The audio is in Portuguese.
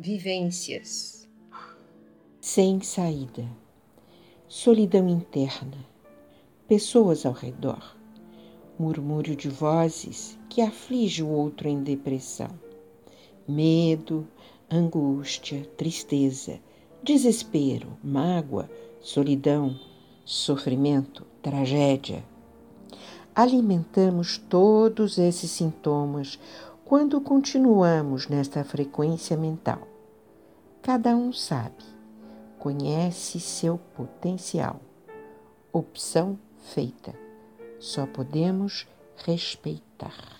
vivências. Sem saída, solidão interna, pessoas ao redor, murmúrio de vozes que aflige o outro em depressão, medo, angústia, tristeza, desespero, mágoa, solidão, sofrimento, tragédia. Alimentamos todos esses sintomas quando continuamos nesta frequência mental. Cada um sabe, conhece seu potencial. Opção feita. Só podemos respeitar.